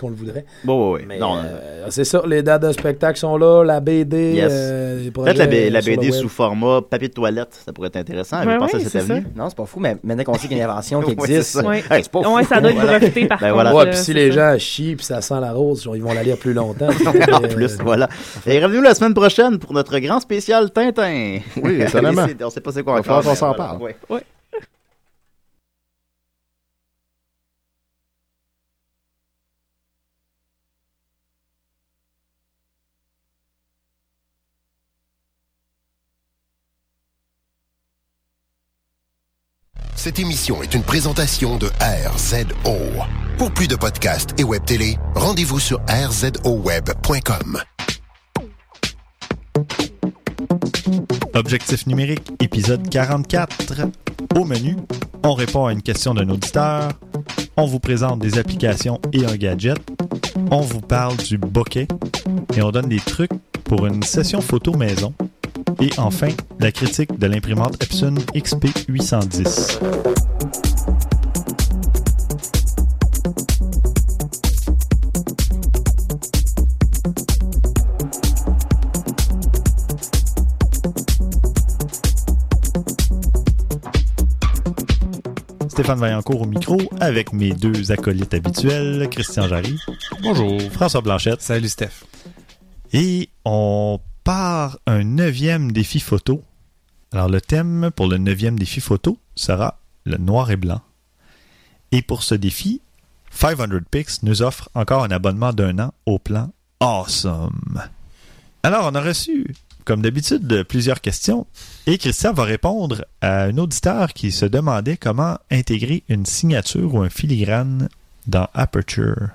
qu'on le voudrait. Bon, oui, oui. Non, euh, c'est ça, les dates de spectacle sont là, la BD. Yes. euh, Peut-être la, B- BD sous format papier de toilette, ça pourrait être intéressant. Ouais, ouais, à cette c'est? Non, c'est pas fou, mais maintenant qu'on sait qu'il y a une invention qui Ouais, existe, ça. Ouais. Hey, c'est pas Ouais, fou. ça doit être breveté par Ben contre. voilà. Ouais, euh, puis si les ça. gens chient puis ça sent la rose, ils vont la lire plus longtemps. en plus, voilà. Et revenez-nous la semaine prochaine pour notre grand spécial Tintin. Oui, étonnamment. on sait pas c'est quoi encore. mais s'en parle. Cette émission est une présentation de RZO. Pour plus de podcasts et web télé, rendez-vous sur rzoweb.com. Objectif numérique, épisode 44. Au menu, on répond à une question d'un auditeur, on vous présente des applications et un gadget, on vous parle du bokeh et on donne des trucs pour une session photo maison. Et enfin, la critique de l'imprimante Epson XP810. Stéphane Vaillancourt au micro avec mes deux acolytes habituels, Christian Jarry. Bonjour. François Blanchette. Salut Steph. Et on part un neuvième défi photo. Alors le thème pour le neuvième défi photo sera le noir et blanc. Et pour ce défi, 500 Pix nous offre encore un abonnement d'un an au plan Awesome. Alors on a reçu, comme d'habitude, plusieurs questions. Et Christian va répondre à un auditeur qui se demandait comment intégrer une signature ou un filigrane dans Aperture.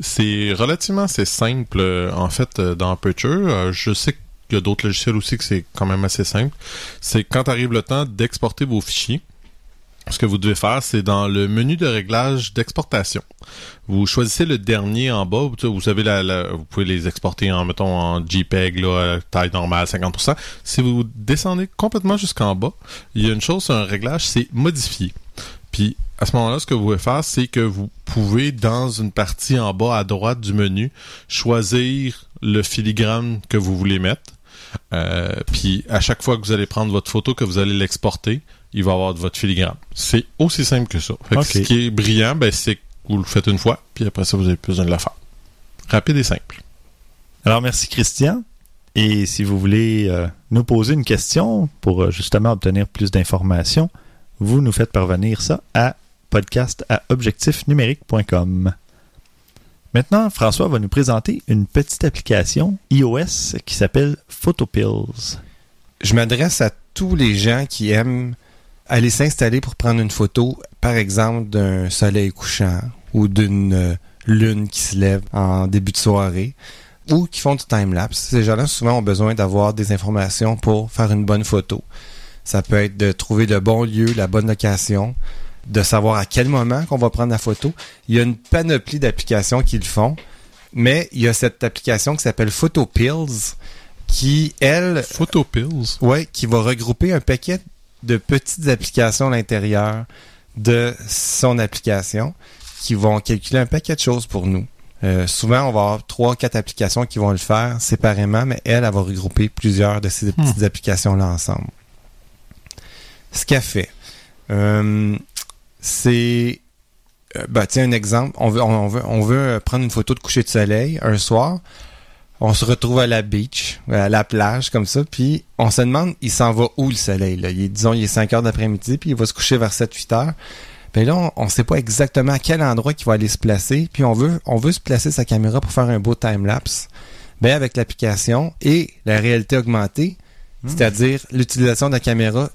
C'est relativement assez simple euh, en fait euh, dans Aperture. Euh, Je sais qu'il y a d'autres logiciels aussi que c'est quand même assez simple. C'est quand arrive le temps d'exporter vos fichiers. Ce que vous devez faire, c'est dans le menu de réglage d'exportation. Vous choisissez le dernier en bas. Vous savez, vous pouvez les exporter en, mettons, en JPEG, taille normale, 50%. Si vous descendez complètement jusqu'en bas, il y a une chose, un réglage, c'est modifier. Puis à ce moment-là, ce que vous pouvez faire, c'est que vous pouvez, dans une partie en bas à droite du menu, choisir le filigrane que vous voulez mettre. Euh, puis à chaque fois que vous allez prendre votre photo, que vous allez l'exporter, il va y avoir votre filigrane. C'est aussi simple que ça. Fait que Ok. Ce qui est brillant, ben, c'est que vous le faites une fois, puis après ça, vous avez plus besoin de le faire. Rapide et simple. Alors, merci Christian. Et si vous voulez euh, nous poser une question pour euh, justement obtenir plus d'informations, vous nous faites parvenir ça à podcast à objectifnumérique.com. Maintenant, François va nous présenter une petite application iOS qui s'appelle Photopills. Je m'adresse à tous les gens qui aiment aller s'installer pour prendre une photo, par exemple, d'un soleil couchant ou d'une euh, lune qui se lève en début de soirée ou qui font du time-lapse. Ces gens-là, souvent, ont besoin d'avoir des informations pour faire une bonne photo. Ça peut être de trouver le bon lieu, la bonne location, de savoir à quel moment qu'on va prendre la photo. Il y a une panoplie d'applications qui le font, mais il y a cette application qui s'appelle Photopills qui, elle, Photopills? Ouais, qui va regrouper un paquet de petites applications à l'intérieur de son application qui vont calculer un paquet de choses pour nous. Euh, souvent, on va avoir trois, quatre applications qui vont le faire séparément, mais elle, elle va regrouper plusieurs de ces petites applications-là ensemble. Ce qu'elle fait, euh, c'est, euh, ben, tiens, un exemple. On veut, on veut, on veut prendre une photo de coucher de soleil un soir. On se retrouve à la beach, à la plage, comme ça, puis on se demande, il s'en va où le soleil, là? Il est, disons, il est 5 heures d'après-midi, puis il va se coucher vers 7-8 heures. Ben là, on ne sait pas exactement à quel endroit qu'il va aller se placer, puis on veut, on veut se placer sa caméra pour faire un beau time-lapse. Ben, avec l'application et la réalité augmentée, c'est-à-dire l'utilisation de la caméra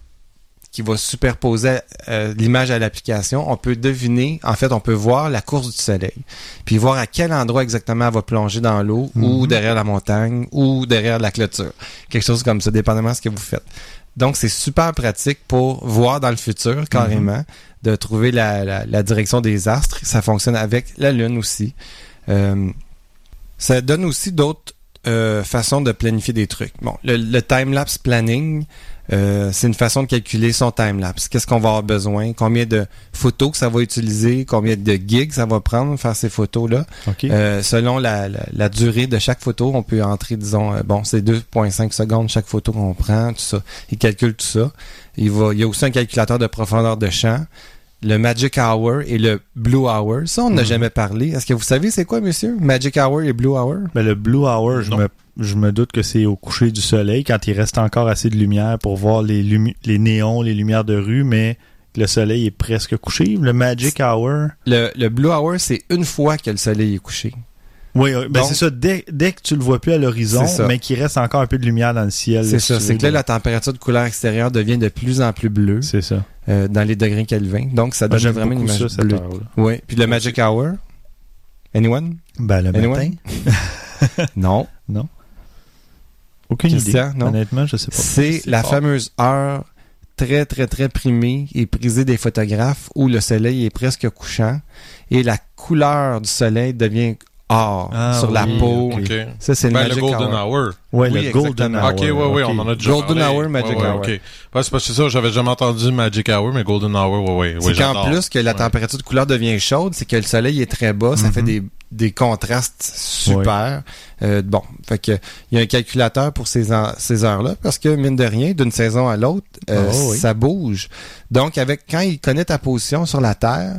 qui va superposer euh, l'image à l'application, on peut deviner, en fait, on peut voir la course du soleil, puis voir à quel endroit exactement elle va plonger dans l'eau, ou derrière la montagne, ou derrière la clôture. Quelque chose comme ça, dépendamment de ce que vous faites. Donc, c'est super pratique pour voir dans le futur, carrément, de trouver la, la- la direction des astres. Ça fonctionne avec la Lune aussi. Euh, ça donne aussi d'autres euh, façons de planifier des trucs. Bon, le, le time-lapse planning, euh, c'est une façon de calculer son time-lapse. Qu'est-ce qu'on va avoir besoin, combien de photos que ça va utiliser, combien de gigs ça va prendre faire ces photos-là? OK. Euh, selon la, la, la durée de chaque photo, on peut entrer, disons, euh, bon, c'est 2.5 secondes chaque photo qu'on prend, tout ça. Il calcule tout ça. Il, va, il y a aussi un calculateur de profondeur de champ, le Magic Hour et le Blue Hour. Ça, on n'a Mhm. jamais parlé. Est-ce que vous savez c'est quoi, monsieur? Magic Hour et Blue Hour? Ben, le Blue Hour, je me, je me doute que c'est au coucher du soleil, quand il reste encore assez de lumière pour voir les, lumi- les néons, les lumières de rue, mais le soleil est presque couché. Le Magic Hour. Le, le Blue Hour, c'est une fois que le soleil est couché. Oui, oui, ben c'est ça. Dès, dès que tu le vois plus à l'horizon, mais qu'il reste encore un peu de lumière dans le ciel. C'est ça. C'est que là, la température de couleur extérieure devient de plus en plus bleue C'est ça. euh, dans les degrés Kelvin. Donc, ça donne J'aime vraiment une image bleue. Oui. Puis le Magic Hour? Anyone? Ben, le Anyone? matin. Non. Aucune Christian, idée. non? Honnêtement, je sais pas. C'est la fort. fameuse heure très, très, très primée et prisée des photographes où le soleil est presque couchant et la couleur du soleil devient or Ah, sur la oui, peau. ok. OK. Ça, c'est Ben, le Magic Golden Hour. Hour. Ouais, Oui, le Golden. Hour. ok, ouais, ouais, on en a déjà Golden parlé. Hour, Magic Ouais, ouais, Hour. ok. Ouais, c'est parce que c'est ça, j'avais jamais entendu Magic Hour, mais Golden Hour, ouais. ouais C'est qu'en plus que la température de couleur devient chaude, c'est que le soleil est très bas, ça fait des, des contrastes super. Euh, bon, fait que il y a un calculateur pour ces, ces heures-là parce que mine de rien, d'une saison à l'autre, euh, Oh, oui. ça bouge. Donc avec quand il connaît ta position sur la Terre,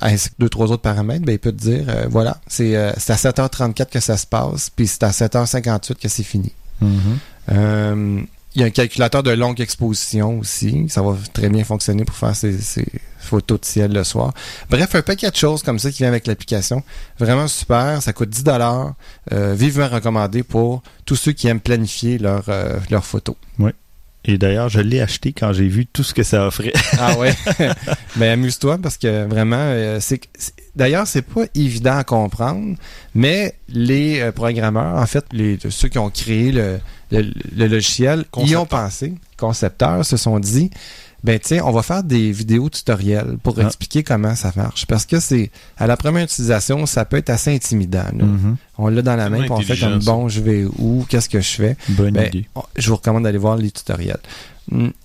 ainsi que deux trois autres paramètres, ben il peut te dire euh, voilà, c'est euh, à 7h34 que ça se passe, puis c'est à 7h58 que c'est fini. Mhm. Euh, il y a un calculateur de longue exposition aussi. Ça va très bien fonctionner pour faire ces, ces photos de ciel le soir. Bref, un paquet de choses comme ça qui vient avec l'application. Vraiment super. Ça coûte 10 dollars. vivement recommandé pour tous ceux qui aiment planifier leurs leurs photos. Et d'ailleurs, je l'ai acheté quand j'ai vu tout ce que ça offrait. Ah ouais. Mais amuse-toi parce que vraiment, euh, c'est d'ailleurs c'est pas évident à comprendre, mais les euh, programmeurs, en fait, les ceux qui ont créé le, le, le logiciel, y ont pensé, concepteurs se sont dit, ben tiens, on va faire des vidéos tutoriels pour Ah. expliquer comment ça marche, parce que c'est à la première utilisation, ça peut être assez intimidant. là. Mhm. On l'a dans la main, puis on fait comme ça. bon, je vais où, qu'est-ce que je fais? Bonne Ben, idée. on- je vous recommande d'aller voir les tutoriels.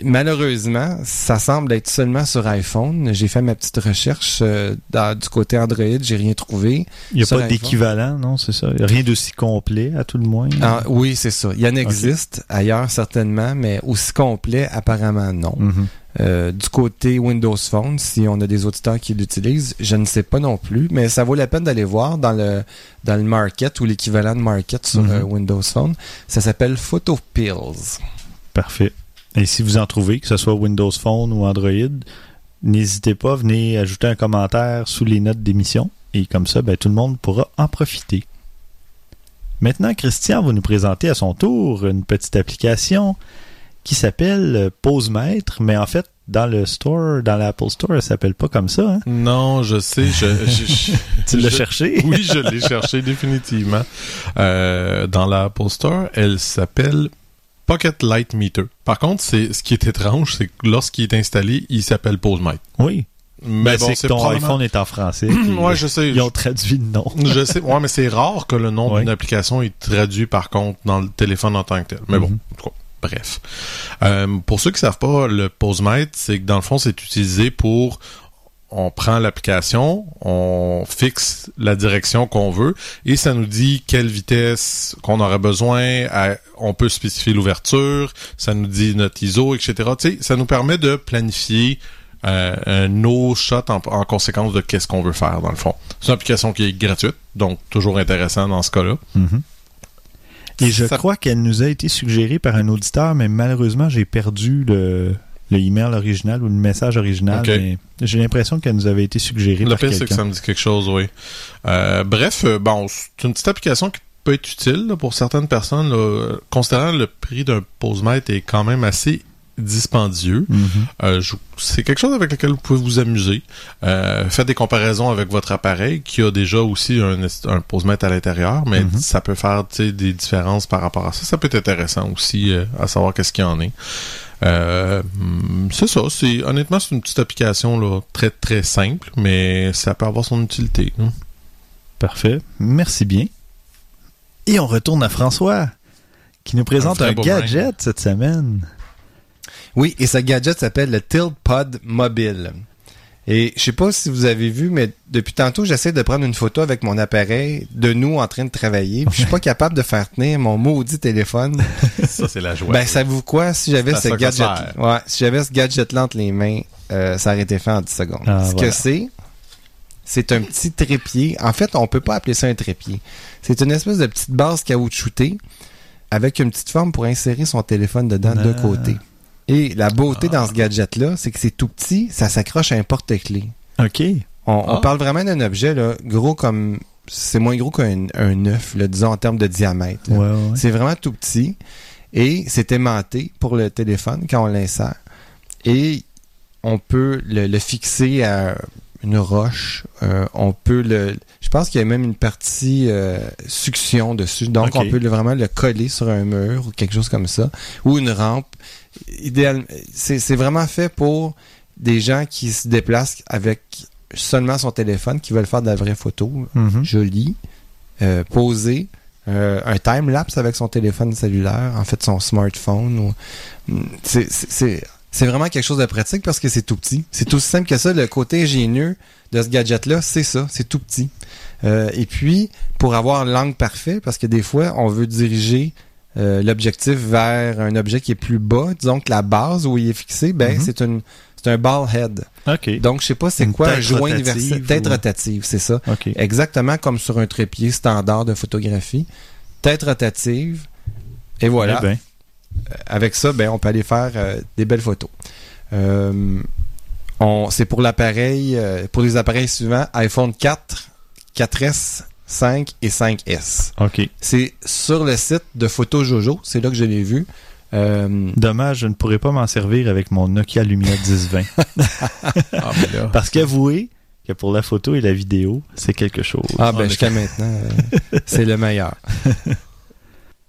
Malheureusement, ça semble être seulement sur iPhone. J'ai fait ma petite recherche euh, dans- du côté Android, j'ai rien trouvé. Il n'y a sur pas d'équivalent, non, c'est ça? Rien d'aussi complet, à tout le moins? Ah, oui, c'est ça. Il y en existe ailleurs certainement, mais aussi complet, apparemment non. Mhm. Euh, du côté Windows Phone, si on a des auditeurs qui l'utilisent, je ne sais pas non plus, mais ça vaut la peine d'aller voir dans le dans le market ou l'équivalent de market sur Mhm. euh, Windows Phone. Ça s'appelle PhotoPills. Parfait. Et si vous en trouvez, que ce soit Windows Phone ou Android, n'hésitez pas, venez ajouter un commentaire sous les notes d'émission. Et comme ça, ben, tout le monde pourra en profiter. Maintenant, Christian va nous présenter à son tour une petite application qui s'appelle euh, PoseMètre, mais en fait, dans le store, dans l'Apple Store, elle s'appelle pas comme ça. Hein? Non, je sais, je, je- je- Tu l'as cherché? Oui, je l'ai cherché définitivement. Euh, dans l'Apple Store, elle s'appelle Pocket Light Meter. Par contre, c'est ce qui est étrange, c'est que lorsqu'il est installé, il s'appelle PoseMate. Oui. Mais Ben, bon, c'est que ton probablement- iPhone est en français. ouais, je sais. Ils ont traduit le nom. Je sais, ouais, mais c'est rare que le nom Ouais. d'une application est traduit par contre dans le téléphone en tant que tel. Mais bon, en tout cas, bref. Euh, pour ceux qui savent pas, le PoseMate, c'est que dans le fond, c'est utilisé pour on prend l'application, on fixe la direction qu'on veut et ça nous dit quelle vitesse qu'on aurait besoin. à- on peut spécifier l'ouverture, ça nous dit notre ISO, etc. Ça nous permet de planifier euh, nos shots en, en conséquence de qu'est-ce qu'on veut faire dans le fond. C'est une application qui est gratuite, donc toujours intéressant dans ce cas-là. Mhm. Et je Ça- crois qu'elle nous a été suggérée par un auditeur, mais malheureusement, j'ai perdu le, le email original ou le message original. Mais J'ai l'impression qu'elle nous avait été suggérée Le pire, c'est que ça me dit quelque chose, oui. Euh, bref, euh, bon, c'est une petite application qui peut être utile là, pour certaines personnes. là. considérant le prix d'un posemètre est quand même assez dispendieux. Mhm. Euh, c'est quelque chose avec lequel vous pouvez vous amuser. Euh, faites des comparaisons avec votre appareil qui a déjà aussi un, un posemètre à l'intérieur, mais Mhm. ça peut faire des différences par rapport à ça. Ça peut être intéressant aussi euh, à savoir qu'est-ce qu'il y en est. Euh, c'est ça. C'est honnêtement c'est une petite application là, très très simple, mais ça peut avoir son utilité. hein. Parfait. Merci bien. Et on retourne à François, qui nous présente un, gadget cette semaine. Oui, et ce gadget s'appelle le Tilt Pod Mobile. Et je sais pas si vous avez vu, mais depuis tantôt, j'essaie de prendre une photo avec mon appareil de nous en train de travailler. Puis je suis pas capable de faire tenir mon maudit téléphone. Ça, c'est la joie. Ben, savez-vous quoi? Si j'avais ce ça gadget, ça ouais, si j'avais ce gadget-là entre les mains, euh, ça aurait été fait en 10 secondes. Ah, ce voilà. que c'est, c'est un petit trépied. En fait, on peut pas appeler ça un trépied. C'est une espèce de petite base caoutchoutée avec une petite forme pour insérer son téléphone dedans de Ah. côté. Et la beauté dans ce gadget-là, c'est que c'est tout petit, ça s'accroche à un porte-clés. OK. On, on Ah. parle vraiment d'un objet là, gros comme... C'est moins gros qu'un un œuf, là, disons, en termes de diamètre. Ouais, ouais. C'est vraiment tout petit. Et c'est aimanté pour le téléphone quand on l'insère. Et on peut le, le fixer à une roche. Euh, on peut le... Je pense qu'il y a même une partie euh, succion dessus. Donc, on peut le- vraiment le coller sur un mur ou quelque chose comme ça. Ou une rampe. Idéal, c'est vraiment fait pour des gens qui se déplacent avec seulement son téléphone, qui veulent faire de la vraie photo Mhm. joli, euh, posé, euh, un time-lapse avec son téléphone cellulaire, en fait son smartphone. Mm, c'est vraiment quelque chose de pratique parce que c'est tout petit. C'est aussi simple que ça. Le côté ingénieux de ce gadget-là, c'est ça, c'est tout petit. Euh, et puis, pour avoir l'angle parfait, parce que des fois, on veut diriger euh, l'objectif vers un objet qui est plus bas, disons que la base où il est fixé, ben Mhm. c'est une c'est un ball head. Donc, je sais pas c'est quoi un joint universel. Tête ou- rotative, c'est ça. Exactement comme sur un trépied standard de photographie. Tête rotative. Et voilà. Eh ben, Avec ça, ben, on peut aller faire euh, des belles photos. Euh, c'est pour l'appareil, euh, pour les appareils suivants, iPhone 4, 4S, 5 et 5S. OK. C'est sur le site de Photo Jojo, c'est là que je l'ai vu. Euh, Dommage, je ne pourrais pas m'en servir avec mon Nokia Lumia 1020. Ah, là. Parce qu'avouez que pour la photo et la vidéo, c'est quelque chose. ah ben jusqu'à maintenant, euh, c'est le meilleur.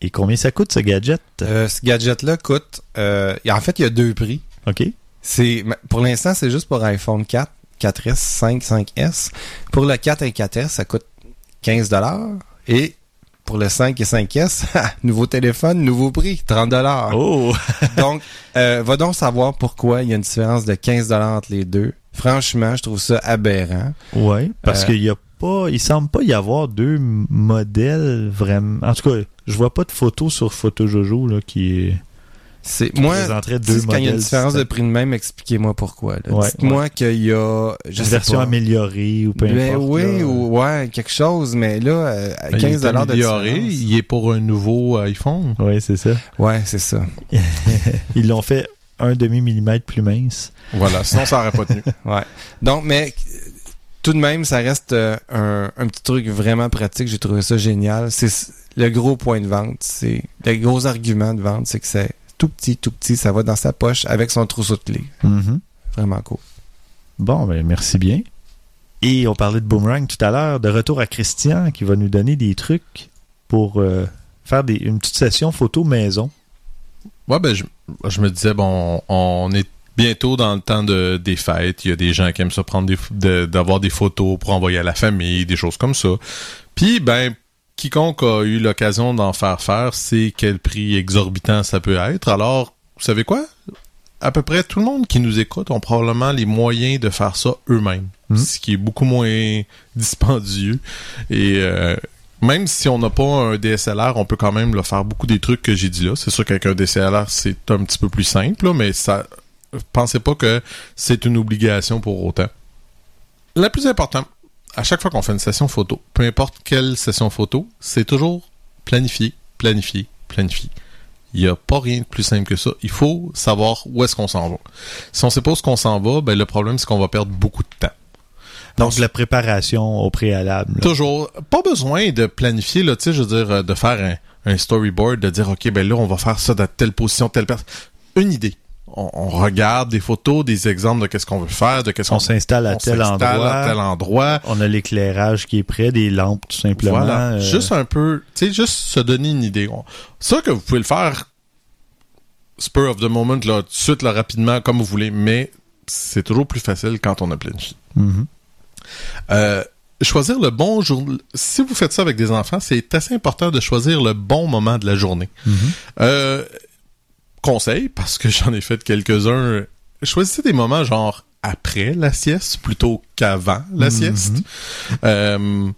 Et combien ça coûte ce gadget? Euh, ce gadget-là coûte, en fait, il y a deux prix. OK. C'est pour l'instant, c'est juste pour iPhone 4, 4S, 5, 5S. Pour le 4 et 4S, ça coûte 15 dollars et pour le 5 et 5S, nouveau téléphone, nouveau prix, 30 dollars. Oh! Donc, euh, va donc savoir pourquoi il y a une différence de 15 dollars entre les deux. Franchement, je trouve ça aberrant. Ouais, parce Euh, qu'il y a pas, il semble pas y avoir deux modèles vraiment. En tout cas, je vois pas de photo sur Photo Jojo là, qui, est- C'est moi deux quand il y a une différence de prix de même, expliquez-moi pourquoi. Ouais, Dites-moi qu'il y a je une sais version pas. améliorée ou peu Ben importe. oui, là. ou ouais, quelque chose, mais là, euh, à Ben, 15 il est dollars de amélioré. différence. Il est pour un nouveau iPhone. Ouais, c'est ça. Ouais, c'est ça. Ils l'ont fait un demi-millimètre plus mince. Voilà, sinon ça aurait pas tenu. Donc, mais tout de même, ça reste euh, un, un petit truc vraiment pratique. J'ai trouvé ça génial. C'est le gros point de vente. C'est le gros argument de vente, c'est que c'est tout petit, tout petit. Ça va dans sa poche avec son trousseau de clés. Mhm. Vraiment cool. Bon, ben merci bien. Et on parlait de Boomerang tout à l'heure. De retour à Christian qui va nous donner des trucs pour euh, faire des, une petite session photo maison. Ouais, ben, je, je me disais, bon, on est bientôt dans le temps de, des fêtes. Il y a des gens qui aiment ça prendre des, de- d'avoir des photos pour envoyer à la famille, des choses comme ça. Puis, ben, quiconque a eu l'occasion d'en faire faire sait quel prix exorbitant ça peut être. Alors, vous savez quoi? À peu près tout le monde qui nous écoute ont probablement les moyens de faire ça eux-mêmes. Mhm. Ce qui est beaucoup moins dispendieux. Et euh, même si on n'a pas un DSLR, on peut quand même là, faire beaucoup des trucs que j'ai dit là. C'est sûr qu'avec un DSLR, c'est un petit peu plus simple, là, mais ça. Pensez pas que c'est une obligation pour autant. La plus importante, à chaque fois qu'on fait une session photo, peu importe quelle session photo, c'est toujours planifier, planifier, planifier. Il n'y a pas rien de plus simple que ça. Il faut savoir où est-ce qu'on s'en va. Si on sait pas où est-ce qu'on s'en va, ben le problème c'est qu'on va perdre beaucoup de temps. Donc, la préparation au préalable. là. Toujours. Pas besoin de planifier, là, tu sais, je veux dire, euh, de faire un, un storyboard, de dire, OK, ben là, on va faire ça dans telle position, telle personne. Une idée. On, on regarde des photos, des exemples de qu'est-ce qu'on veut faire, de qu'est-ce qu'on On s'installe à on tel s'installe endroit. à tel endroit. On a l'éclairage qui est prêt, des lampes tout simplement. Voilà. euh, Juste un peu, tu sais, juste se donner une idée. Ça que vous pouvez le faire spur of the moment, là, tout de suite, là, rapidement, comme vous voulez, mais c'est toujours plus facile quand on a planifié. mhm. Euh, choisir le bon jour. Si vous faites ça avec des enfants, c'est assez important de choisir le bon moment de la journée. Euh, conseil, parce que j'en ai fait quelques-uns, choisissez des moments genre après la sieste plutôt qu'avant la sieste. Euh,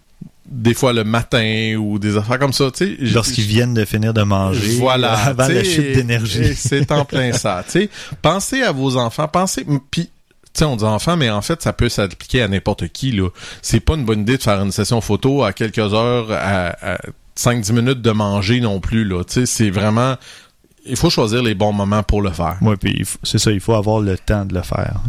des fois le matin ou des affaires comme ça, tu sais. Lorsqu'ils viennent de finir de manger, voilà, avant la t'sais, chute d'énergie. C'est en plein ça. Tu sais, pensez à vos enfants, pensez. Puis, tu sais, on dit enfants, mais en fait, ça peut s'appliquer à n'importe qui. là. C'est pas une bonne idée de faire une session photo à quelques heures, à, à 5-10 minutes de manger non plus. Là, tu sais, c'est vraiment. Il faut choisir les bons moments pour le faire. Ouais, puis il c'est ça, il faut avoir le temps de le faire.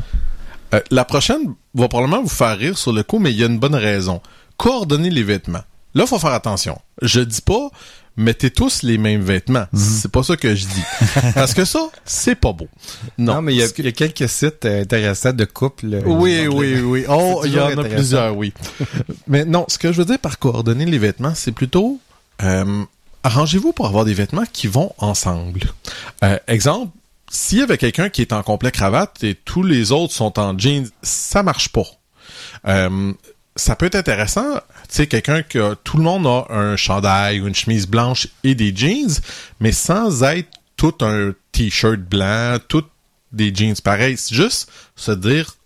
Euh, la prochaine va probablement vous faire rire sur le coup, mais il y a une bonne raison. Coordonner les vêtements. Là, faut faire attention. Je dis pas mettez tous les mêmes vêtements. C'est pas ça que je dis. Parce que ça, c'est pas beau. Non, Non, mais il y, a, Ce que- il y a quelques sites euh, intéressants de couple. euh, Oui, oui, oui. Oh, il y en a plusieurs, oui. Mais non, ce que je veux dire par coordonner les vêtements, c'est plutôt euh, arrangez-vous pour avoir des vêtements qui vont ensemble. Euh, exemple, s'il y avait quelqu'un qui est en complet cravate et tous les autres sont en jeans, ça marche pas. Euh, ça peut être intéressant, tu sais, quelqu'un que tout le monde a un chandail ou une chemise blanche et des jeans, mais sans être tout un t-shirt blanc, tout des jeans pareils. C'est juste se dire,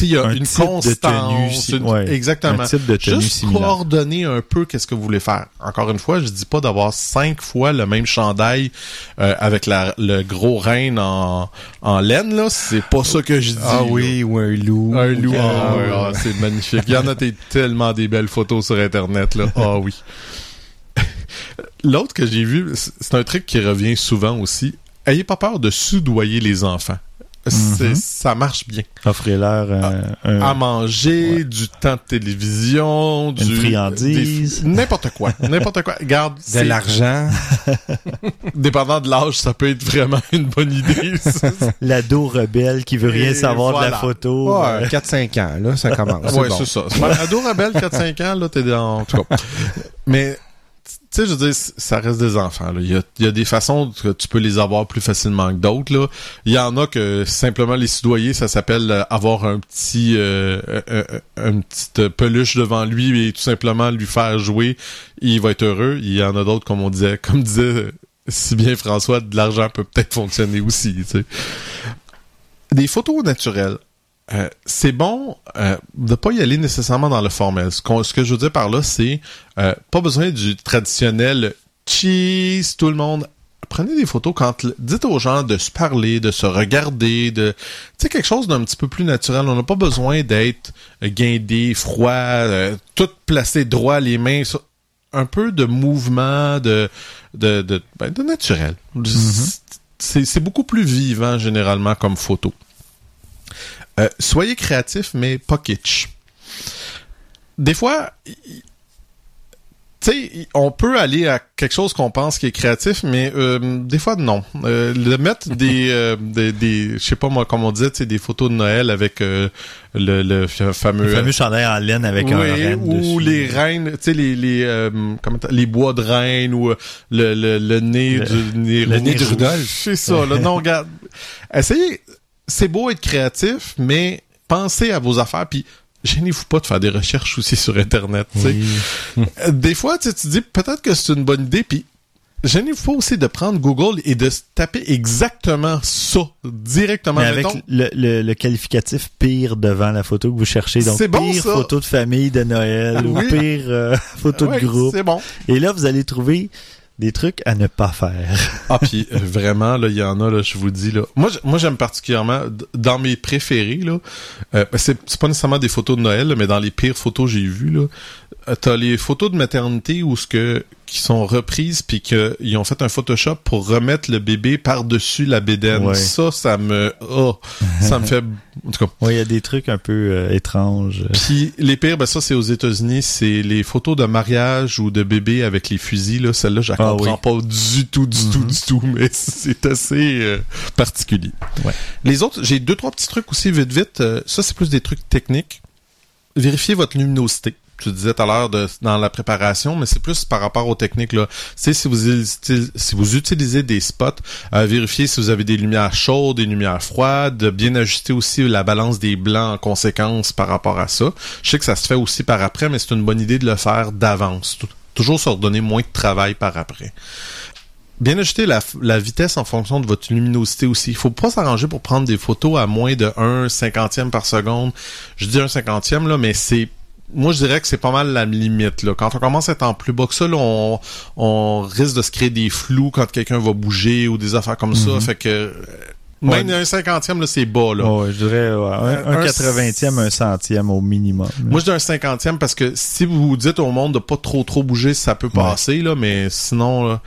il y a Un une type de constance. tenue, une- ouais, exactement. un type de tenue juste similaire. coordonner un peu qu'est-ce que vous voulez faire. Encore une fois, je dis pas d'avoir cinq fois le même chandail euh, avec la, le gros reine en, en laine, là. C'est pas ça que je dis. Ah là. oui, ou un loup. Un loup. Ah, ouais, ah, c'est magnifique. Il y en a tellement des belles photos sur Internet, là. Ah oui. L'autre que j'ai vu, c'est c'est un truc qui revient souvent aussi. Ayez pas peur de soudoyer les enfants. C'est- Mhm. Ça marche bien. Offrez-leur euh, un- À manger, Ouais. du temps de télévision, du... friandise. des- N'importe quoi. N'importe quoi. Garde, De c'est- l'argent. dépendant de l'âge, ça peut être vraiment une bonne idée. l'ado rebelle qui veut rien Et savoir de la photo. Ouais, euh, 4-5 ans, là, ça commence. ouais, bon. c'est ça. Ado rebelle, 4-5 ans, là, t'es dans... En tout cas. Mais, sais, je veux dire, ça reste des enfants. Il y y a des façons que tu peux les avoir plus facilement que d'autres. Il y en a que simplement les soudoyer, ça s'appelle euh, avoir un petit... Euh, euh, euh, une petite peluche devant lui et tout simplement lui faire jouer. Il va être heureux. Il y en a d'autres, comme on disait, comme disait si bien François, de l'argent peut peut-être fonctionner aussi, tu. Des photos naturelles. Euh, c'est bon euh, de pas y aller nécessairement dans le formel. Ce, que je veux dire par là, c'est euh, pas besoin du traditionnel cheese, tout le monde. Prenez des photos quand dites aux gens de se parler, de se regarder, de tu sais quelque chose d'un petit peu plus naturel. On n'a pas besoin d'être guindé, froid, euh, tout placé droit, les mains. sur- Un peu de mouvement, de de de, ben, de naturel. C'est c'est beaucoup plus vivant généralement comme photo. Euh, soyez créatif, mais pas kitsch. Des fois, y- y- tu sais, y- on peut aller à quelque chose qu'on pense qui est créatif, mais euh, des fois non. Euh, le mettre des, euh, des, des- je sais pas moi, comme on disait, des photos de Noël avec euh, le, le fameux, le fameux chandail en laine avec un oui, renne ou dessus. les reines, tu sais, les, les, euh, comment les bois de reine ou euh, le, le, le nez Le- du nez le nez de Rudolph. C'est ça, là. Non, regarde. Essayez. C'est beau être créatif, mais pensez à vos affaires, puis gênez-vous pas de faire des recherches aussi sur Internet. Oui. Euh, Des fois, tu tu dis peut-être que c'est une bonne idée, puis gênez-vous pas aussi de prendre Google et de taper exactement ça, directement. Mais avec le, le, le qualificatif pire devant la photo que vous cherchez. Donc, bon, pire photo de famille de Noël ou pire euh, photo ouais, de groupe. C'est bon. Et là, vous allez trouver des trucs à ne pas faire. Ah puis euh, vraiment là, il y en a là, je vous dis là. Moi moi j'aime particulièrement dans mes préférés là. euh, c'est pas nécessairement des photos de Noël, là, mais dans les pires photos que j'ai vues là, t'as les photos de maternité où ce que qui sont reprises puis que ils ont fait un Photoshop pour remettre le bébé par-dessus la bédaine. Ouais. Ça ça me oh, ça me fait en tout cas Oui, il y a des trucs un peu euh, étranges. puis les pires, ben ça c'est aux États-Unis, c'est les photos de mariage ou de bébé avec les fusils là. Celle-là, je la Ah comprends pas du tout, du tout, Mhm. du tout, mais c'est assez euh, particulier. Ouais. Les autres, j'ai deux trois petits trucs aussi vite vite. Euh, ça c'est plus des trucs techniques. Vérifiez votre luminosité. Tu disais tout à l'heure dans la préparation, mais c'est plus par rapport aux techniques là. Si vous si vous utilisez des spots, euh, vérifiez si vous avez des lumières chaudes, des lumières froides, de bien ajuster aussi la balance des blancs en conséquence par rapport à ça. Je sais que ça se fait aussi par après, mais c'est une bonne idée de le faire d'avance. Tou- Toujours se redonner moins de travail par après. Bien ajuster la, vitesse en fonction de votre luminosité aussi. Il faut pas s'arranger pour prendre des photos à moins de 1 cinquantième par seconde. Je dis un cinquantième, là, mais c'est moi, je dirais que c'est pas mal la limite. Là. Quand on commence à être en plus bas que ça, là, on, on risque de se créer des flous quand quelqu'un va bouger ou des affaires comme ça. Fait que euh, même Ouais. un cinquantième, là, c'est bas. Là. Ouais, je dirais ouais, un, un Un- 80e, un centième au minimum. là. Moi, je dis un cinquantième parce que si vous dites au monde de pas trop trop bouger, ça peut passer, là, mais sinon... là,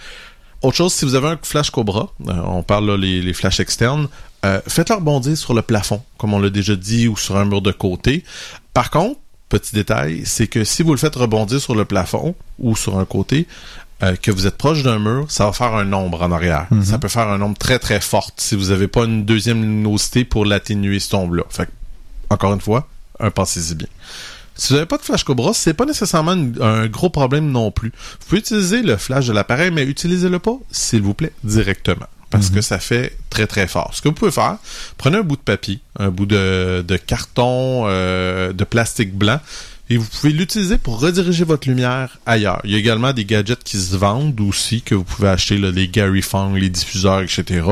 Autre chose, si vous avez un flash Cobra, euh, on parle là, les, les flashs externes, euh, faites-le rebondir sur le plafond, comme on l'a déjà dit, ou sur un mur de côté. Par contre, petit détail, c'est que si vous le faites rebondir sur le plafond ou sur un côté, euh, que vous êtes proche d'un mur, ça va faire un nombre en arrière. Ça peut faire un nombre très très fort si vous n'avez pas une deuxième luminosité pour l'atténuer ce nombre-là. Fait que, encore une fois, un pensez-y bien. Si vous n'avez pas de flash Cobra, c'est pas nécessairement une- un gros problème non plus. Vous pouvez utiliser le flash de l'appareil, mais utilisez-le pas, s'il vous plaît, directement. Parce que ça fait très très fort. Ce que vous pouvez faire, prenez un bout de papier, un bout de, de carton, euh, de plastique blanc, et vous pouvez l'utiliser pour rediriger votre lumière ailleurs. Il y a également des gadgets qui se vendent aussi, que vous pouvez acheter, là, les Gary Fong, les diffuseurs, etc.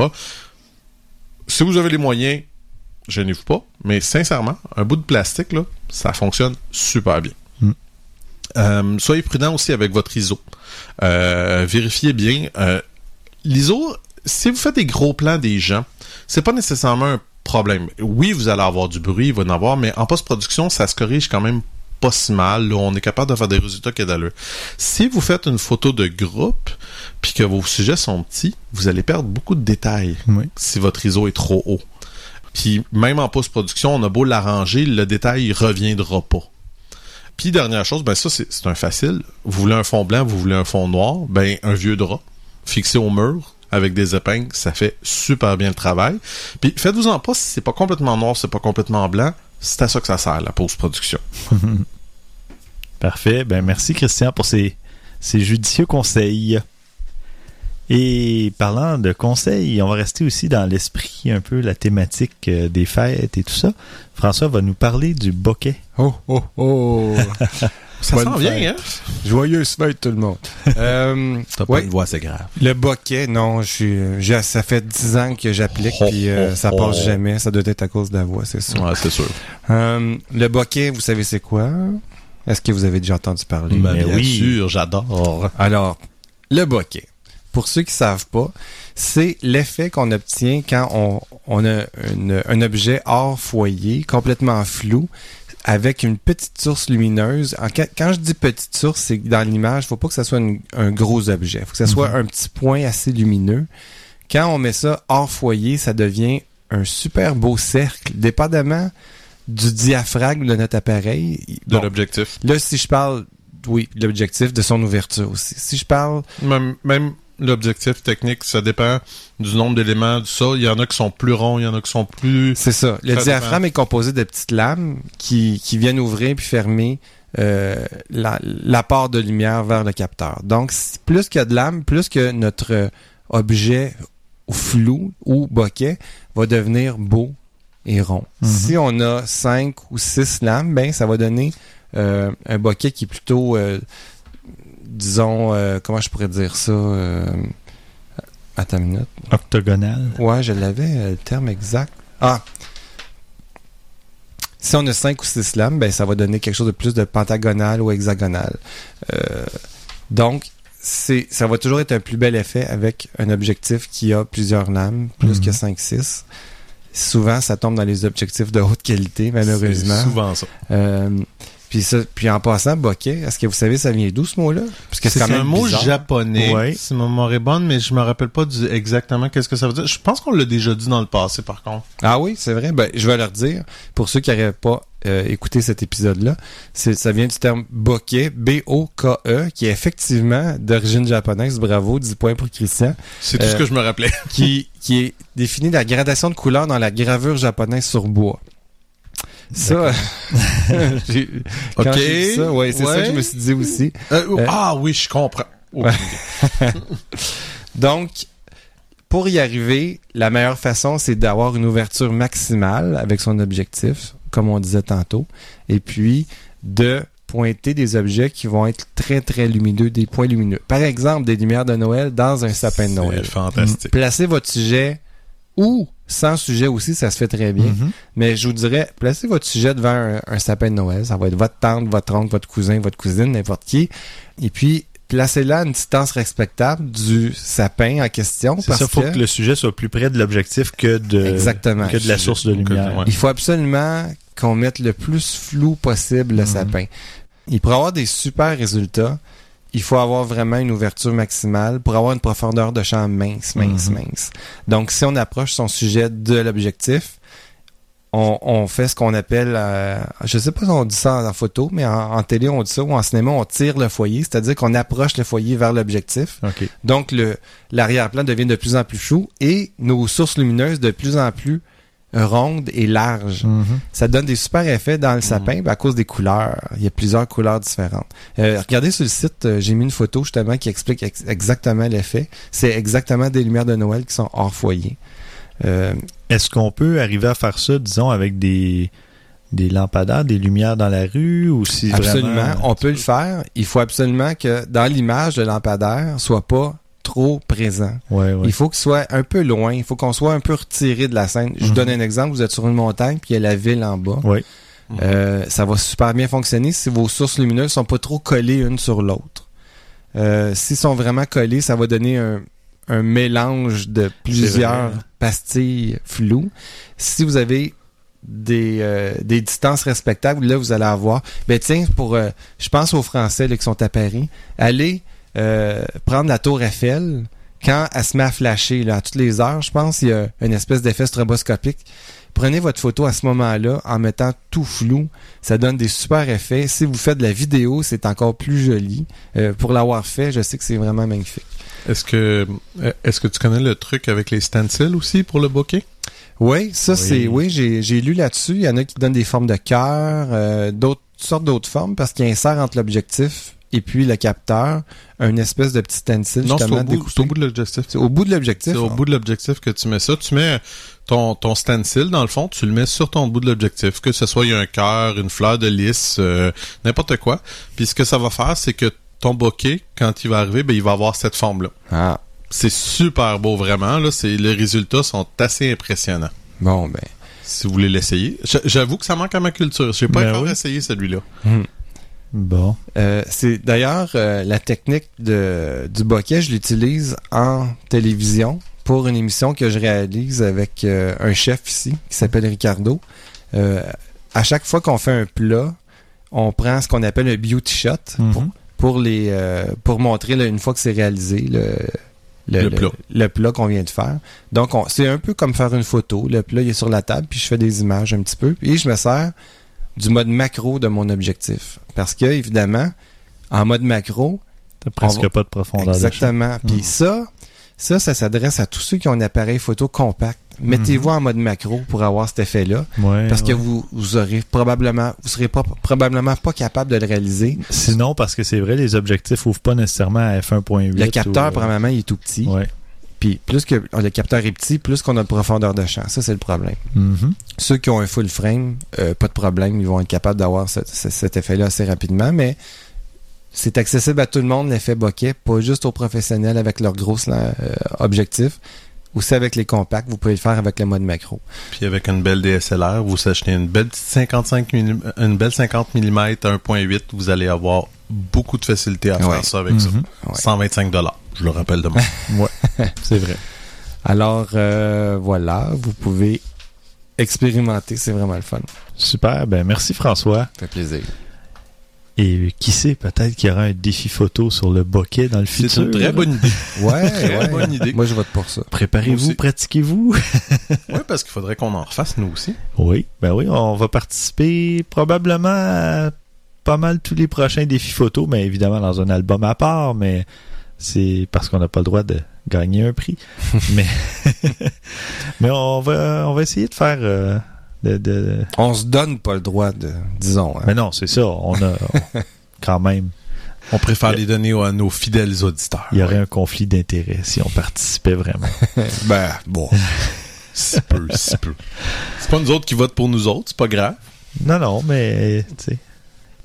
Si vous avez les moyens, gênez-vous pas, mais sincèrement, un bout de plastique, là, ça fonctionne super bien. Mm. Euh, soyez prudent aussi avec votre ISO. Euh, vérifiez bien. L'ISO, si vous faites des gros plans des gens, c'est pas nécessairement un problème. Oui, vous allez avoir du bruit, il va en avoir, mais en post-production, ça se corrige quand même pas si mal. là. on est capable de faire des résultats qui d'allure. Si vous faites une photo de groupe, puis que vos sujets sont petits, vous allez perdre beaucoup de détails Oui. si votre ISO est trop haut. Puis même en post-production, on a beau l'arranger, le détail il reviendra pas. Puis dernière chose, ben ça c'est c'est un facile. Vous voulez un fond blanc, vous voulez un fond noir, ben un vieux drap fixé au mur avec des épingles, ça fait super bien le travail. Puis faites-vous-en pas si c'est pas complètement noir, c'est pas complètement blanc, c'est à ça que ça sert la post-production. Parfait. Ben, merci, Christian, pour ces, ces judicieux conseils. Et parlant de conseils, on va rester aussi dans l'esprit, un peu la thématique euh, des fêtes et tout ça. François va nous parler du bokeh. Oh, oh, oh! Ça bien, fête. hein? Joyeuse fête, tout le monde. euh, T'as pas une voix assez grave. le bokeh, non, je suis, j'ai- ça fait 10 ans que j'applique, Oh, puis euh, oh, ça oh. passe jamais. Ça doit être à cause de la voix, c'est sûr. Ouais, c'est sûr. Euh, le bokeh, vous savez c'est quoi? Est-ce que vous avez déjà entendu parler? Ben, bien oui. sûr, j'adore. Alors, le bokeh. Pour ceux qui savent pas, c'est l'effet qu'on obtient quand on, on a une- un objet hors foyer, complètement flou, avec une petite source lumineuse. En- quand, je dis petite source, c'est que dans l'image, faut pas que ça soit une- un gros objet. faut que ça soit un petit point assez lumineux. Quand on met ça hors foyer, ça devient un super beau cercle, dépendamment du diaphragme de notre appareil. De Bon, l'objectif. Là, si je parle, oui, de l'objectif, de son ouverture aussi. Si je parle, Même, même l'objectif technique, ça dépend du nombre d'éléments, du ça. Il y en a qui sont plus ronds, il y en a qui sont plus... c'est ça. Le diaphragme est composé de petites lames qui, qui viennent ouvrir puis fermer euh, la- l'apport de lumière vers le capteur. Donc, plus qu'il y a de lames, plus que notre euh, objet flou ou bokeh va devenir beau et rond. Mhm. Si on a cinq ou six lames, ben ça va donner euh, un bokeh qui est plutôt, euh, disons, euh, comment je pourrais dire ça euh, Attends une minute. Octogonal. Ouais, je l'avais, euh, le terme exact. Ah! Si on a 5 ou 6 lames, ben, ça va donner quelque chose de plus de pentagonal ou hexagonal. Euh, donc, c'est, ça va toujours être un plus bel effet avec un objectif qui a plusieurs lames, plus Mhm. que 5-6. Souvent, ça tombe dans les objectifs de haute qualité, malheureusement. C'est souvent ça. Euh, puis, ça, puis en passant, bokeh, est-ce que vous savez ça vient d'où ce mot-là? Parce que C'est quand un mot bizarre. japonais, Ouais. si ma mémoire est bonne, mais je me rappelle pas du, exactement qu'est-ce que ça veut dire. Je pense qu'on l'a déjà dit dans le passé, par contre. Ah oui, c'est vrai. Ben, je vais leur dire, pour ceux qui n'auraient pas euh, écouté cet épisode-là, c'est- ça vient du terme bokeh, B-O-K-E, qui est effectivement d'origine japonaise. Bravo, 10 points pour Christian. C'est tout Euh, ce que je me rappelais. qui, qui est défini la gradation de couleurs dans la gravure japonaise sur bois. Ça, quand Ok. ça, ouais, c'est ça que je me suis dit aussi. Euh, Euh, ah oui, je comprends. Donc, pour y arriver, la meilleure façon, c'est d'avoir une ouverture maximale avec son objectif, comme on disait tantôt, et puis de pointer des objets qui vont être très, très lumineux, des points lumineux. Par exemple, des lumières de Noël dans un sapin de Noël. C'est fantastique. Placez votre sujet ou sans sujet aussi, ça se fait très bien. Mhm. Mais je vous dirais, placez votre sujet devant un, un sapin de Noël. Ça va être votre tante, votre oncle, votre cousin, votre cousine, n'importe qui. Et puis, placez-la à une distance respectable du sapin en question. C'est parce ça, faut que, que le sujet soit plus près de l'objectif que de, Exactement. que de la source de lumière. ouais. il faut absolument qu'on mette le plus flou possible le Mhm. sapin. Et pour avoir des super résultats, il faut avoir vraiment une ouverture maximale pour avoir une profondeur de champ mince, mince, Mhm. mince. Donc, si on approche son sujet de l'objectif, on, on fait ce qu'on appelle, euh, je sais pas si on dit ça en, en photo, mais en, en télé on dit ça, ou en cinéma on tire le foyer, c'est-à-dire qu'on approche le foyer vers l'objectif. Donc, le l'arrière-plan devient de plus en plus flou et nos sources lumineuses de plus en plus rondes et larges. Mhm. Ça donne des super effets dans le sapin ben, à cause des couleurs. Il y a plusieurs couleurs différentes. Euh, regardez sur le site, euh, j'ai mis une photo justement qui explique ex- exactement l'effet. C'est exactement des lumières de Noël qui sont hors foyer. Euh, Est-ce qu'on peut arriver à faire ça, disons, avec des, des lampadaires, des lumières dans la rue ou si absolument, vraiment... on peut le faire. Il faut absolument que dans l'image de lampadaire soit pas trop présent. Ouais, ouais. Il faut qu'il soit un peu loin. Il faut qu'on soit un peu retiré de la scène. Je vous Mhm. donne un exemple. Vous êtes sur une montagne, puis il y a la ville en bas. Oui. Euh, ça va super bien fonctionner si vos sources lumineuses sont pas trop collées une sur l'autre. Euh, S'ils sont vraiment collés, ça va donner un, un mélange de plusieurs pastilles floues. Si vous avez des, euh, des distances respectables, là, vous allez avoir... Ben tiens, pour... euh, je pense aux Français là, qui sont à Paris. Allez euh, prendre la tour Eiffel quand elle se met à flasher, là, à toutes les heures, je pense, il y a une espèce d'effet stroboscopique. Prenez votre photo à ce moment-là en mettant tout flou. Ça donne des super effets. Si vous faites de la vidéo, c'est encore plus joli. Euh, pour l'avoir fait, je sais que c'est vraiment magnifique. Est-ce que euh, est-ce que tu connais le truc avec les stencils aussi pour le bokeh? Oui, ça Oui. c'est oui, j'ai lu là-dessus. Il y en a qui donnent des formes de cœur, euh, d'autres toutes sortes d'autres formes parce qu'il insère entre l'objectif et puis le capteur une espèce de petit stencil Non, c'est justement au, bout, découpé. c'est au bout de l'objectif. C'est au bout de l'objectif. C'est au bout de l'objectif que tu mets ça. Tu mets ton, ton stencil, dans le fond, tu le mets sur ton bout de l'objectif, que ce soit un cœur, une fleur de lys, euh, n'importe quoi. Puis ce que ça va faire, c'est que ton bokeh, quand il va arriver, ben, il va avoir cette forme-là. Ah, C'est super beau, vraiment. Là, c'est, les résultats sont assez impressionnants. bon ben. Si vous voulez l'essayer. J'avoue que ça manque à ma culture. J'ai pas Ben encore oui. essayé celui-là. Bon. Euh, c'est d'ailleurs euh, la technique de, du bokeh, je l'utilise en télévision pour une émission que je réalise avec euh, un chef ici qui s'appelle Ricardo. Euh, à chaque fois qu'on fait un plat, on prend ce qu'on appelle un beauty shot pour, Mhm. pour les euh, pour montrer là, une fois que c'est réalisé le Le plat. le plat qu'on vient de faire. Donc on- c'est un peu comme faire une photo. Le plat il est sur la table puis je fais des images un petit peu et je me sers du mode macro de mon objectif parce que évidemment en mode macro T'as presque va- pas de profondeur exactement puis Mhm. ça ça ça s'adresse à tous ceux qui ont un appareil photo compact. Mettez-vous en mode macro pour avoir cet effet-là Ouais, parce que vous vous aurez probablement vous serez pas probablement pas capable de le réaliser. Sinon, parce que c'est vrai, les objectifs ouvrent pas nécessairement à f1.8. Le capteur ou, euh, probablement il est tout petit. Ouais. Puis plus que le capteur est petit, plus qu'on a de profondeur de champ. Ça c'est le problème. Mhm. Ceux qui ont un full frame, euh, pas de problème, ils vont être capables d'avoir ce- ce- cet effet-là assez rapidement, mais c'est accessible à tout le monde, l'effet bokeh, pas juste aux professionnels avec leurs gros euh, objectifs, aussi avec les compacts, vous pouvez le faire avec le mode macro. Puis avec une belle DSLR, vous achetez une belle petite 55 mm, une belle 50 mm 1.8, vous allez avoir beaucoup de facilité à faire Ouais. ça avec ça. Mhm. Ouais. 125 dollars, je le rappelle de moi. C'est vrai. Alors euh, voilà, vous pouvez expérimenter, c'est vraiment le fun. Super. Ben, merci François. Ça fait plaisir. Et qui sait, peut-être qu'il y aura un défi photo sur le bokeh dans le C'est futur. une très bonne idée. Ouais, Très ouais. bonne idée. Moi je vote pour ça. Préparez-vous, pratiquez-vous. Oui, parce qu'il faudrait qu'on en refasse nous aussi. Oui, ben oui, on va participer probablement à pas mal tous les prochains défis photos, mais évidemment dans un album à part, mais c'est parce qu'on n'a pas le droit de gagner un prix. mais mais on va on va essayer de faire euh, de, de- On se donne pas le droit de, disons. hein. Mais non, c'est ça. On a on- quand même. On préfère les donner à nos fidèles auditeurs. Il y aurait un conflit d'intérêts si on participait vraiment. Ben, bon. Si peu, si peu. C'est pas nous autres qui votent pour nous autres, c'est pas grave. Non, non, mais tu sais.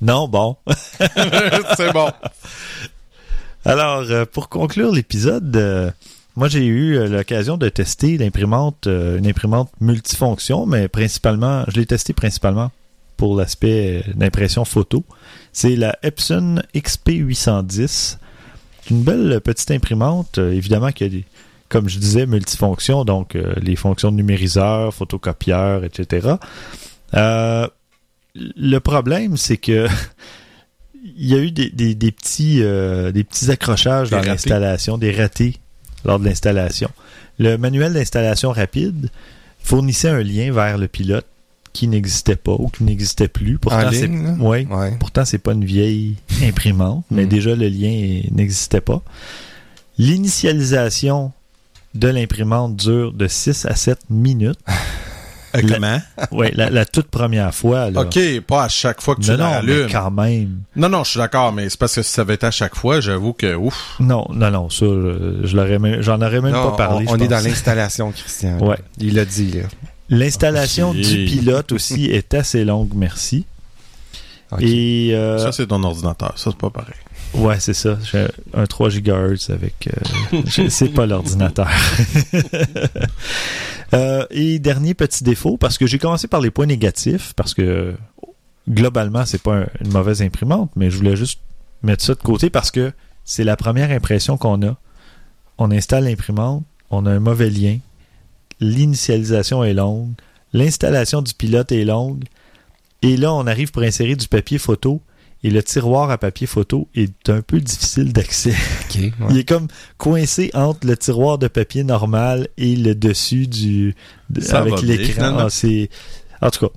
Non, bon. c'est bon. Alors, euh, pour conclure l'épisode, euh, moi j'ai eu euh, l'occasion de tester l'imprimante, une imprimante multifonction, mais principalement, je l'ai testé principalement pour l'aspect d'impression photo. C'est la Epson XP810. C'est une belle petite imprimante, évidemment qu'il y a des, comme je disais, multifonctions, donc les fonctions de numériseur, photocopieur, etc. Le problème, c'est que il y a eu des, des- des petits, euh, des petits accrochages Des dans l'installation, des ratés lors de l'installation. Le manuel d'installation rapide fournissait un lien vers le pilote qui n'existait pas ou qui n'existait plus. Pourtant, c'est ouais, Ouais. pourtant c'est pas une vieille imprimante, mais Mhm. déjà le lien n'existait pas. L'initialisation de l'imprimante dure de 6 à 7 minutes. Euh, La- comment? Ouais, la, la toute première fois. Là. Ok, pas à chaque fois que tu Non, non, mais l'allumes. quand même. Non, non, je suis d'accord, mais c'est parce que si ça avait été à chaque fois, j'avoue que ouf. Non, non, non, ça, je, je l'aurais même- j'en aurais même Non, pas parlé. on, est dans l'installation, Christian. Ouais. Il l'a dit, là. L'installation Ok. du pilote aussi est assez longue, merci. Et euh, Ça, c'est ton ordinateur. Ça, c'est pas pareil. ouais, c'est ça. J'ai un 3 GHz avec. euh, c'est pas l'ordinateur. Euh, et dernier petit défaut, parce que j'ai commencé par les points négatifs, parce que globalement, c'est pas un- une mauvaise imprimante, mais je voulais juste mettre ça de côté parce que c'est la première impression qu'on a. On installe l'imprimante, on a un mauvais lien, l'initialisation est longue, l'installation du pilote est longue, et là, on arrive pour insérer du papier photo, et le tiroir à papier photo est un peu difficile d'accès. Ouais. Il est comme coincé entre le tiroir de papier normal et le dessus du de- avec l'écran. Ah, c'est en tout cas.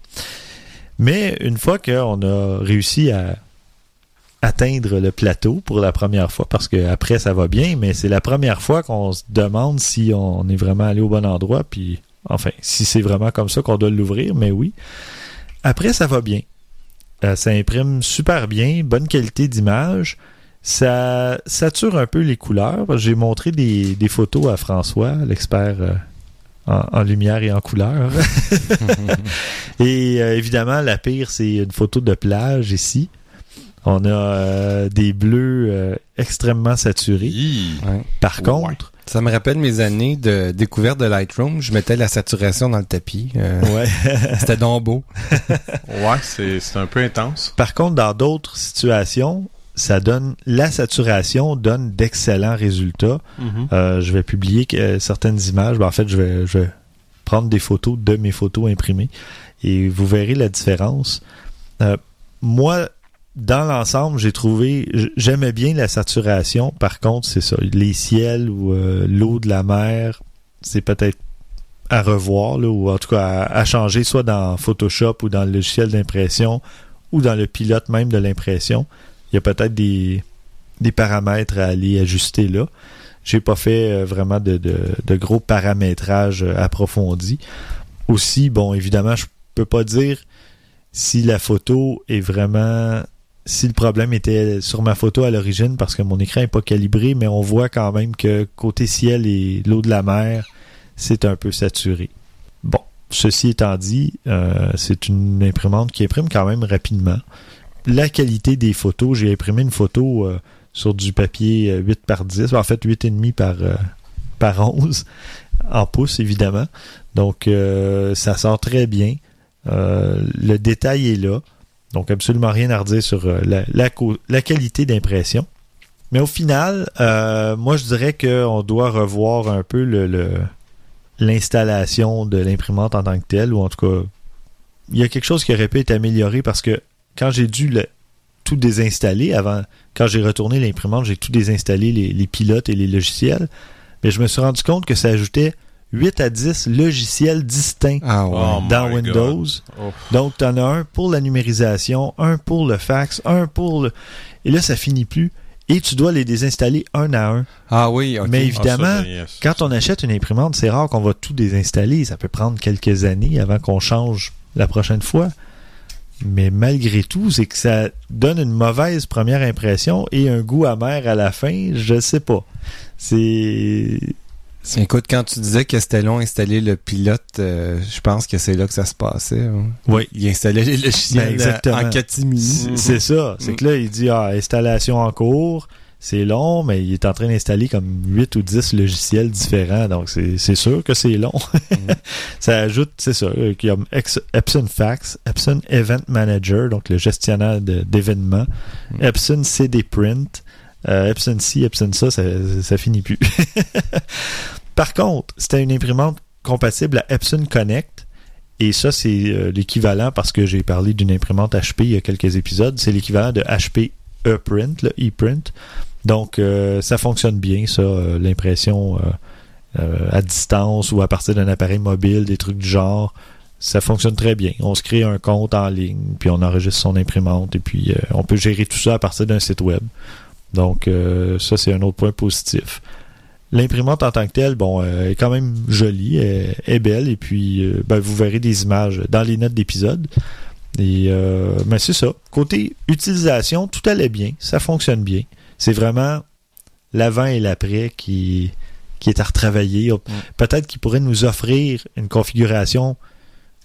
Mais une fois qu'on a réussi à atteindre le plateau pour la première fois, parce que après ça va bien, mais c'est la première fois qu'on se demande si on est vraiment allé au bon endroit, puis enfin si c'est vraiment comme ça qu'on doit l'ouvrir, mais oui. Après ça va bien. Euh, ça imprime super bien, bonne qualité d'image. Ça sature un peu les couleurs. J'ai montré des, des photos à François, l'expert euh, en, en lumière et en couleur. et euh, évidemment, la pire, c'est une photo de plage ici. On a des bleus extrêmement saturés. Par contre, Ça me rappelle mes années de découverte de Lightroom. Je mettais la saturation dans le tapis. Euh, ouais. C'était donc beau. Ouais, c'est c'est un peu intense. Par contre, dans d'autres situations, ça donne la saturation donne d'excellents résultats. Euh, je vais publier que- certaines images. Ben, en fait, je vais, je vais prendre des photos de mes photos imprimées et vous verrez la différence. Euh, moi, dans l'ensemble, j'ai trouvé, j'aimais bien la saturation. Par contre, c'est ça, les ciels ou euh, l'eau de la mer, c'est peut-être à revoir, là, ou en tout cas à, changer, soit dans Photoshop ou dans le logiciel d'impression ou dans le pilote même de l'impression. Il y a peut-être des, des paramètres à aller ajuster là. J'ai pas fait euh, vraiment de, de, de gros paramétrage euh, approfondis. Aussi, bon, évidemment, je peux pas dire si la photo est vraiment si le problème était sur ma photo à l'origine parce que mon écran est pas calibré, mais on voit quand même que côté ciel et l'eau de la mer, c'est un peu saturé. Bon, ceci étant dit, euh, c'est une imprimante qui imprime quand même rapidement. La qualité des photos, j'ai imprimé une photo euh, sur du papier euh, 8 par 10, en fait 8,5 par, euh, par 11, en pouces évidemment. Donc euh, ça sort très bien. Euh, le détail est là. Donc absolument rien à redire sur euh, la, qualité d'impression. Mais au final, euh, moi je dirais qu'on doit revoir un peu l'installation de l'imprimante en tant que telle, ou en tout cas, il y a quelque chose qui aurait pu être amélioré parce que quand j'ai dû tout désinstaller avant, quand j'ai retourné l'imprimante, j'ai tout désinstallé, les pilotes et les logiciels, mais je me suis rendu compte que ça ajoutait 8 à 10 logiciels distincts Ah ouais. Oh dans Windows. Oh. Donc, tu en as un pour la numérisation, un pour le fax, un pour le... Et là, ça finit plus. Et tu dois les désinstaller un à un. Ah oui, ok. Mais Ah, évidemment, ça, ben, yes. quand on achète une imprimante, c'est rare qu'on va tout désinstaller. Ça peut prendre quelques années avant qu'on change la prochaine fois. Mais malgré tout, c'est que ça donne une mauvaise première impression et un goût amer à la fin, je sais pas. C'est Écoute, quand tu disais que c'était long installer le pilote, euh, je pense que c'est là que ça se passait. hein. Oui. Il installait les logiciels Ben, exactement. en catimini. C'est ça. C'est que là, il dit ah, installation en cours, c'est long, mais il est en train d'installer comme 8 ou 10 logiciels différents. Donc, c'est c'est sûr que c'est long. ça ajoute, c'est ça, euh, qu'il y a Epson Fax, Epson Event Manager, donc le gestionnaire d'événements, Epson CD Print, euh, Epson ci, Epson ça, ça, finit plus. Par contre, c'était une imprimante compatible à Epson Connect. Et ça, c'est euh, l'équivalent, parce que j'ai parlé d'une imprimante HP il y a quelques épisodes, c'est l'équivalent de HP ePrint, le ePrint. Donc, euh, ça fonctionne bien, ça, euh, l'impression euh, euh, à distance ou à partir d'un appareil mobile, des trucs du genre. Ça fonctionne très bien. On se crée un compte en ligne, puis on enregistre son imprimante, et puis euh, on peut gérer tout ça à partir d'un site web. Donc, euh, ça, c'est un autre point positif. L'imprimante en tant que telle, bon, euh, est quand même jolie, est, est belle, et puis euh, ben, vous verrez des images dans les notes d'épisode. Et euh, mais c'est ça. Côté utilisation, tout allait bien, ça fonctionne bien. C'est vraiment l'avant et l'après qui, qui est à retravailler. Peut-être qu'il pourrait nous offrir une configuration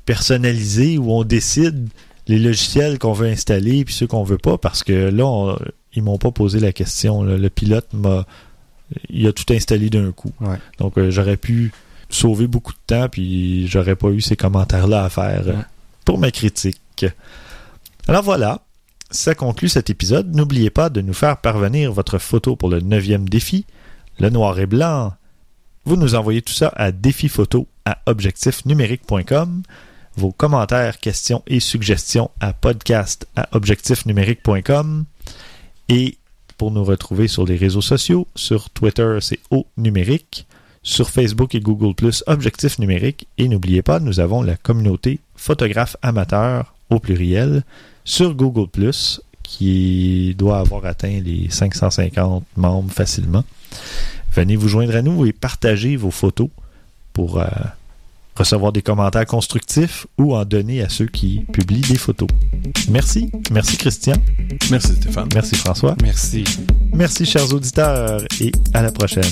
personnalisée où on décide les logiciels qu'on veut installer puis ceux qu'on veut pas parce que là on- ils m'ont pas posé la question là. le pilote m'a il a tout installé d'un coup. Ouais. donc euh, j'aurais pu sauver beaucoup de temps puis j'aurais pas eu ces commentaires là à faire euh, Ouais. pour ma critique alors voilà. Ça conclut cet épisode. N'oubliez pas de nous faire parvenir votre photo pour le neuvième défi. Le noir et blanc. Vous nous envoyez tout ça à défiphoto à objectifnumérique.com vos commentaires, questions et suggestions à podcast à objectifnumérique.com et pour nous retrouver sur les réseaux sociaux, sur Twitter c'est au numérique, sur Facebook et Google Plus Objectif numérique et n'oubliez pas, nous avons la communauté photographe amateur au pluriel sur Google Plus qui doit avoir atteint les 550 membres facilement. Venez vous joindre à nous et partagez vos photos pour euh, recevoir des commentaires constructifs ou en donner à ceux qui publient des photos. Merci. Merci Christian. Merci Stéphane. Merci François. Merci. Merci chers auditeurs et à la prochaine.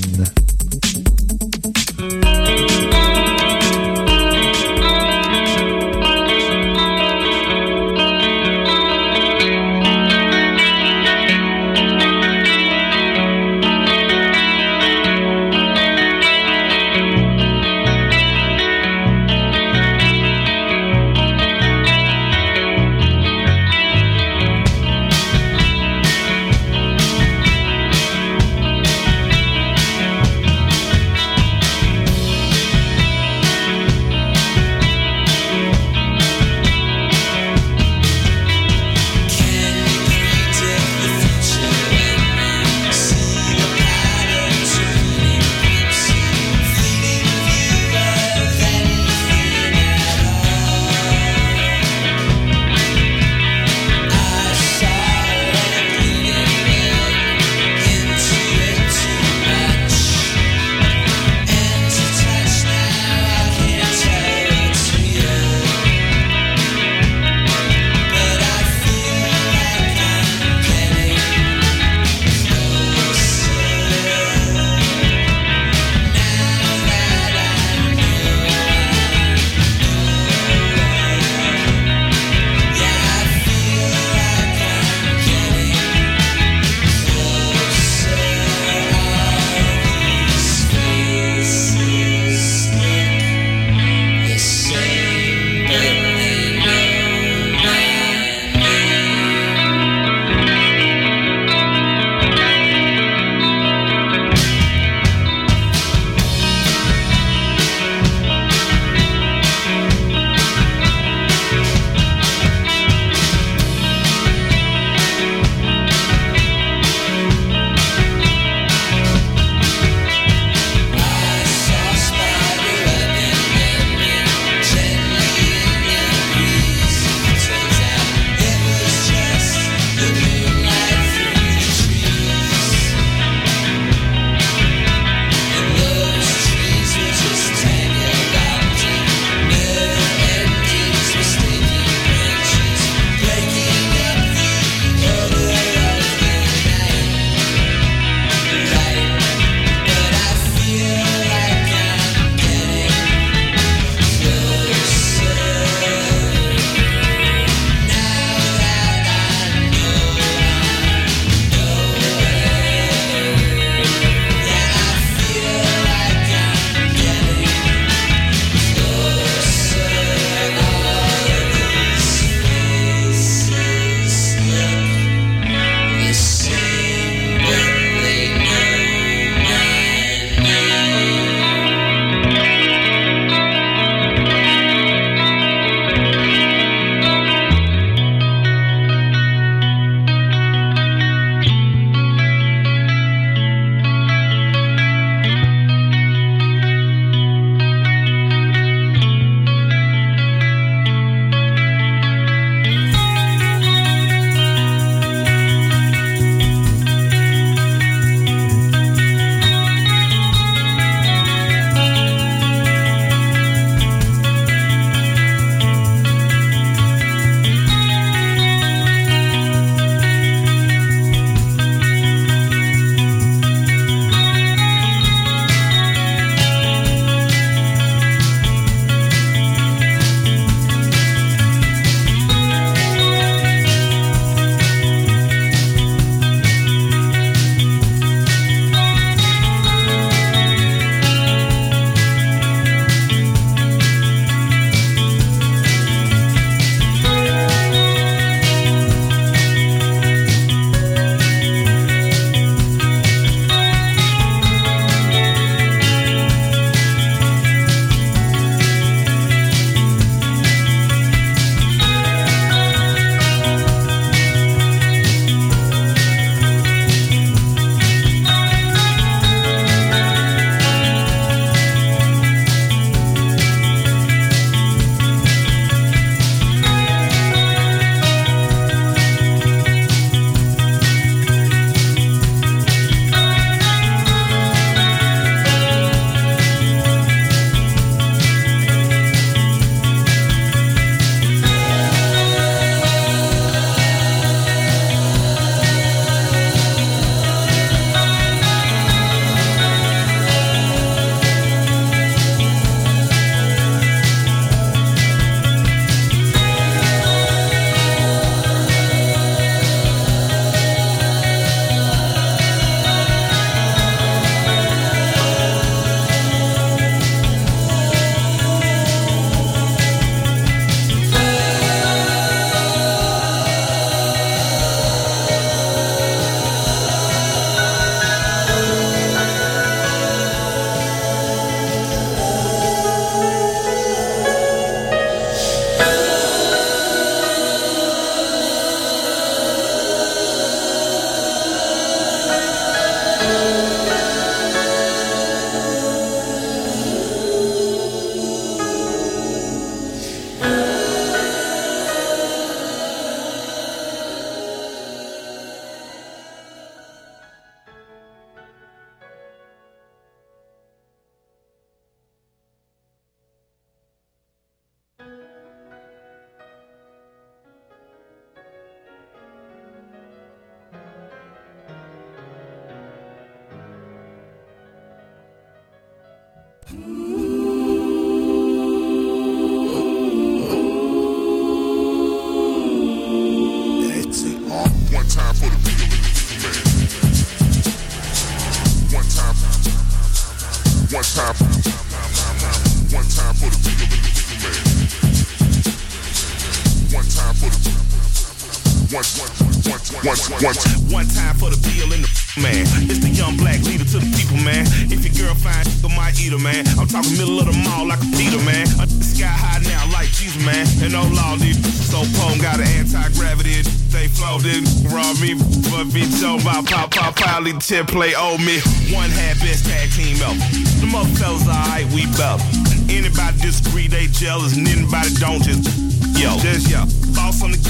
10 play old me. One half best tag team up. The other fellas alright, we belt. Anybody disagree, they jealous. And anybody don't just yo, just yo. Boss on the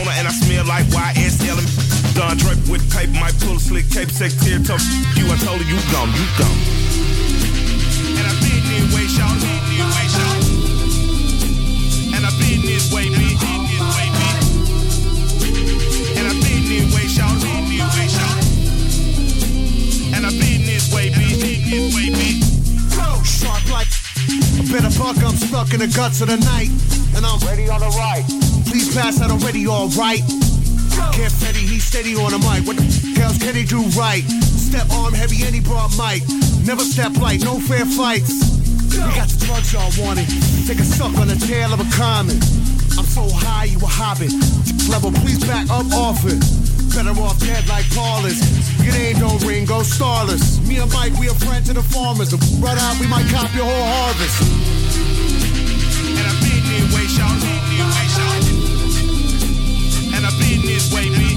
owner and I smell like YSL Done Don with paper, might pull a slick cape, sex tear tough. You, I told you, you gone, you gone. And I've been this way, shout, been this way, shout. And I've been this way, bitch. And I been this way, been this way. Sharp like a bit of buck, I'm stuck in the guts of the night. And I'm ready on the right. Please pass that already, alright. Can't Fetty, he's steady on the mic. What the can he do right? Step arm heavy and he brought mic. Never step light, no fair fights. We got the drugs y'all wanted. Take a suck on the tail of a comet. I'm so high, you a hobbit. Level, please back up off it. Better off dead like Paulus. It ain't no Ringo Starless. Me and Mike, we are friends to the farmers. And out, we might cop your whole harvest. And I've been this way, y'all. And I've been this way, me.